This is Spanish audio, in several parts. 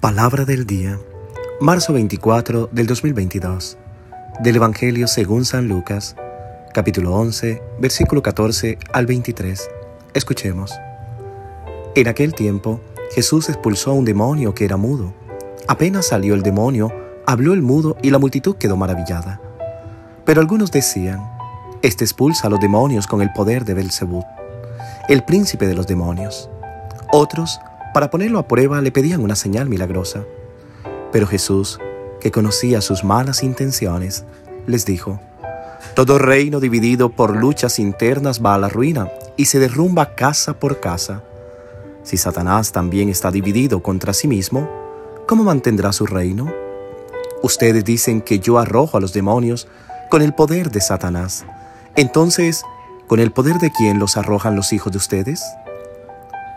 Palabra del día, marzo 24 del 2022, del Evangelio según San Lucas, capítulo 11, versículo 14 al 23. Escuchemos. En aquel tiempo, Jesús expulsó a un demonio que era mudo. Apenas salió el demonio, habló el mudo y la multitud quedó maravillada. Pero algunos decían, Este expulsa a los demonios con el poder de Belzebú, el príncipe de los demonios. Otros, para ponerlo a prueba, le pedían una señal milagrosa. Pero Jesús, que conocía sus malas intenciones, les dijo, Todo reino dividido por luchas internas va a la ruina y se derrumba casa por casa. Si Satanás también está dividido contra sí mismo, ¿cómo mantendrá su reino? Ustedes dicen que yo arrojo a los demonios con el poder de Satanás. Entonces, ¿con el poder de quién los arrojan los hijos de ustedes?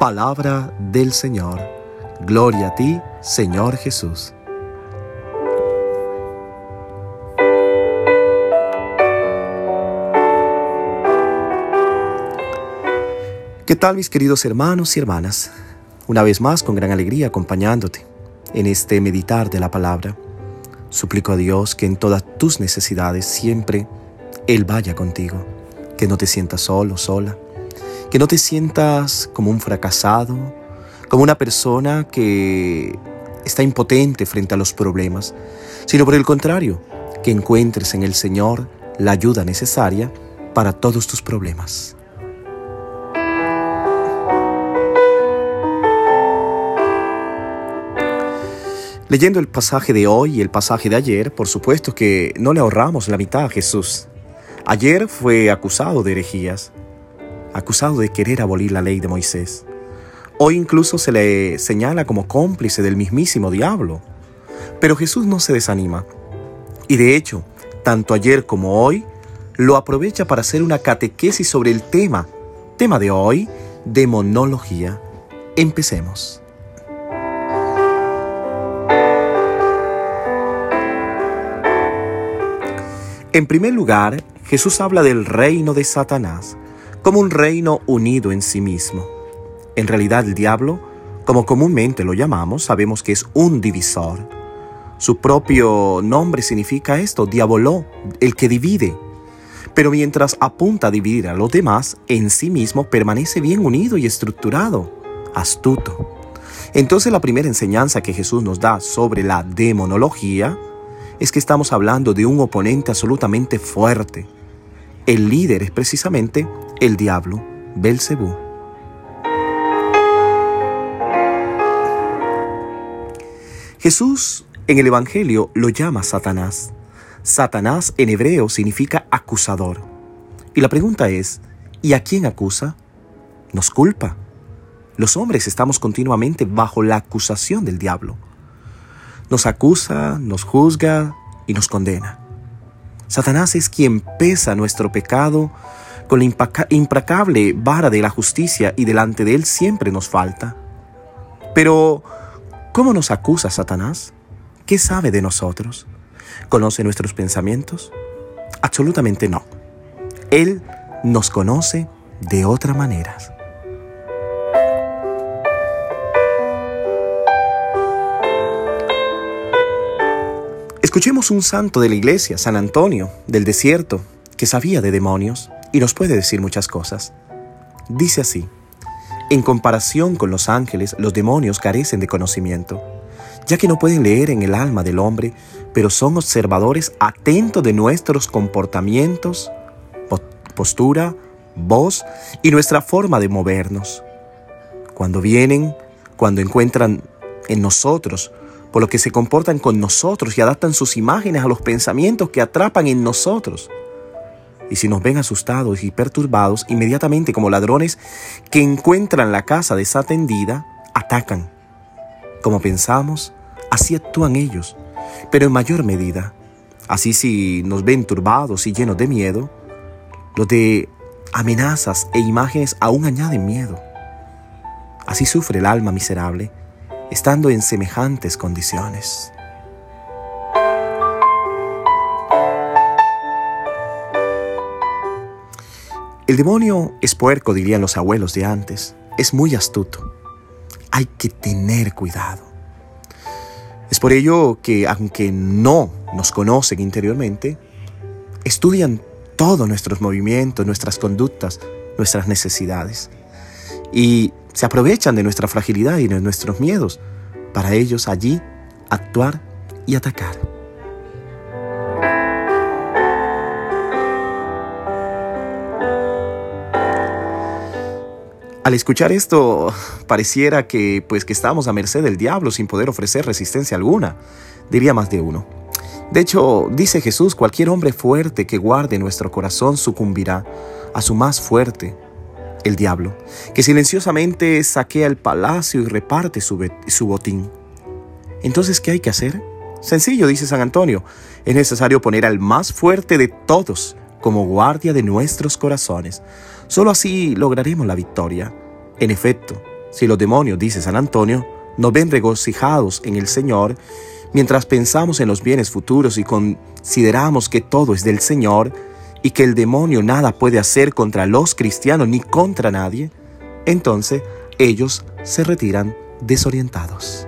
Palabra del Señor. Gloria a ti, Señor Jesús. ¿Qué tal mis queridos hermanos y hermanas? Una vez más, con gran alegría, acompañándote en este meditar de la palabra. Suplico a Dios que en todas tus necesidades siempre Él vaya contigo, que no te sientas solo, sola que no te sientas como un fracasado, como una persona que está impotente frente a los problemas, sino por el contrario, que encuentres en el Señor la ayuda necesaria para todos tus problemas. Leyendo el pasaje de hoy y el pasaje de ayer, por supuesto que no le ahorramos la mitad a Jesús. Ayer fue acusado de herejías, acusado de querer abolir la ley de Moisés. Hoy incluso se le señala como cómplice del mismísimo diablo. Pero Jesús no se desanima. Y de hecho, tanto ayer como hoy, lo aprovecha para hacer una catequesis sobre el tema, tema de hoy, demonología. Empecemos. En primer lugar, Jesús habla del reino de Satanás, como un reino unido en sí mismo. En realidad el diablo, como comúnmente lo llamamos, sabemos que es un divisor. Su propio nombre significa esto, diaboló, el que divide. Pero mientras apunta a dividir a los demás, en sí mismo permanece bien unido y estructurado, astuto. Entonces la primera enseñanza que Jesús nos da sobre la demonología es que estamos hablando de un oponente absolutamente fuerte. El líder es precisamente el diablo, Belcebú. Jesús en el Evangelio lo llama Satanás. Satanás en hebreo significa acusador. Y la pregunta es, ¿y a quién acusa? Nos culpa. Los hombres estamos continuamente bajo la acusación del diablo. Nos acusa, nos juzga y nos condena. Satanás es quien pesa nuestro pecado con la implacable vara de la justicia y delante de Él siempre nos falta. Pero, ¿cómo nos acusa Satanás? ¿Qué sabe de nosotros? ¿Conoce nuestros pensamientos? Absolutamente no. Él nos conoce de otra manera. Escuchemos un santo de la iglesia, San Antonio, del desierto, que sabía de demonios y nos puede decir muchas cosas. Dice así, en comparación con los ángeles, los demonios carecen de conocimiento, ya que no pueden leer en el alma del hombre, pero son observadores atentos de nuestros comportamientos, postura, voz y nuestra forma de movernos. Cuando vienen, cuando encuentran en nosotros, por lo que se comportan con nosotros y adaptan sus imágenes a los pensamientos que atrapan en nosotros y si nos ven asustados y perturbados, inmediatamente como ladrones que encuentran la casa desatendida, atacan. Como pensamos, así actúan ellos, pero en mayor medida. Así si nos ven turbados y llenos de miedo, los de amenazas e imágenes aún añaden miedo. Así sufre el alma miserable, estando en semejantes condiciones. El demonio es puerco, dirían los abuelos de antes. Es muy astuto. Hay que tener cuidado. Es por ello que, aunque no nos conocen interiormente, estudian todos nuestros movimientos, nuestras conductas, nuestras necesidades. Y se aprovechan de nuestra fragilidad y de nuestros miedos para ellos allí actuar y atacar. Al escuchar esto, pareciera que pues que estamos a merced del diablo sin poder ofrecer resistencia alguna, diría más de uno. De hecho, dice Jesús, cualquier hombre fuerte que guarde nuestro corazón sucumbirá a su más fuerte, el diablo, que silenciosamente saquea el palacio y reparte su, su botín. Entonces, ¿qué hay que hacer? Sencillo, dice San Antonio, es necesario poner al más fuerte de todos como guardia de nuestros corazones. Solo así lograremos la victoria. En efecto, si los demonios, dice San Antonio, nos ven regocijados en el Señor, mientras pensamos en los bienes futuros y consideramos que todo es del Señor y que el demonio nada puede hacer contra los cristianos ni contra nadie, entonces ellos se retiran desorientados.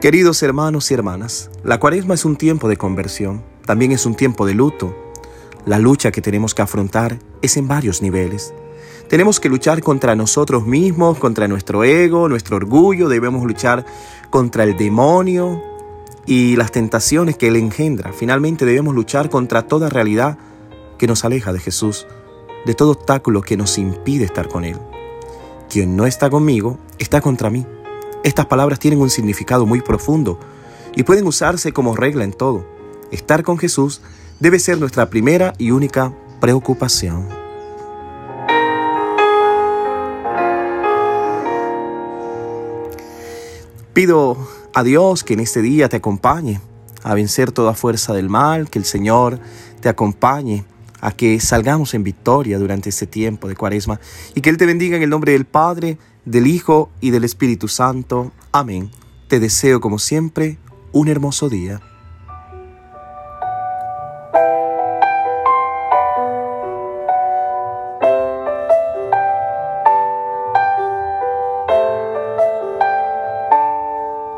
Queridos hermanos y hermanas, la cuaresma es un tiempo de conversión, también es un tiempo de luto. La lucha que tenemos que afrontar es en varios niveles. Tenemos que luchar contra nosotros mismos, contra nuestro ego, nuestro orgullo, debemos luchar contra el demonio y las tentaciones que él engendra. Finalmente debemos luchar contra toda realidad que nos aleja de Jesús, de todo obstáculo que nos impide estar con Él. Quien no está conmigo está contra mí. Estas palabras tienen un significado muy profundo y pueden usarse como regla en todo. Estar con Jesús debe ser nuestra primera y única preocupación. Pido a Dios que en este día te acompañe a vencer toda fuerza del mal, que el Señor te acompañe a que salgamos en victoria durante este tiempo de cuaresma y que Él te bendiga en el nombre del Padre, del Hijo y del Espíritu Santo. Amén. Te deseo como siempre un hermoso día.